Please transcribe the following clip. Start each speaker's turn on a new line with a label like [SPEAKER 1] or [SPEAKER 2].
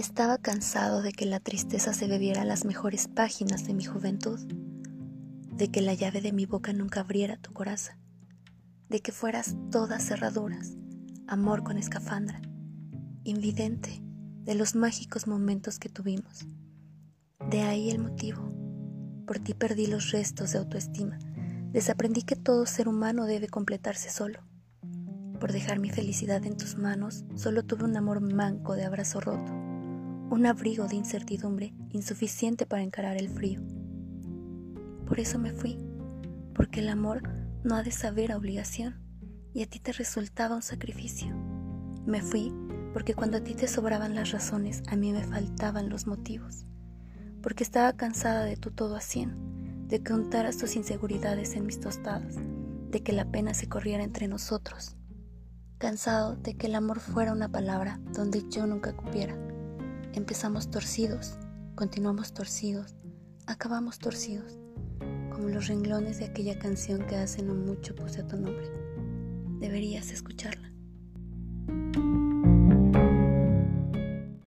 [SPEAKER 1] Estaba cansado de que la tristeza se bebiera las mejores páginas de mi juventud, de que la llave de mi boca nunca abriera tu coraza, de que fueras todas cerraduras, amor con escafandra, invidente de los mágicos momentos que tuvimos. De ahí el motivo. Por ti perdí los restos de autoestima. Desaprendí que todo ser humano debe completarse solo. Por dejar mi felicidad en tus manos, solo tuve un amor manco de abrazo roto, un abrigo de incertidumbre insuficiente para encarar el frío. Por eso me fui, porque el amor no ha de saber a obligación y a ti te resultaba un sacrificio. Me fui porque cuando a ti te sobraban las razones, a mí me faltaban los motivos, porque estaba cansada de tu todo a cien, de que untaras tus inseguridades en mis tostadas, de que la pena se corriera entre nosotros cansado de que el amor fuera una palabra donde yo nunca cupiera. Empezamos torcidos, continuamos torcidos, acabamos torcidos, como los renglones de aquella canción que hace no mucho puse tu nombre. Deberías escucharla.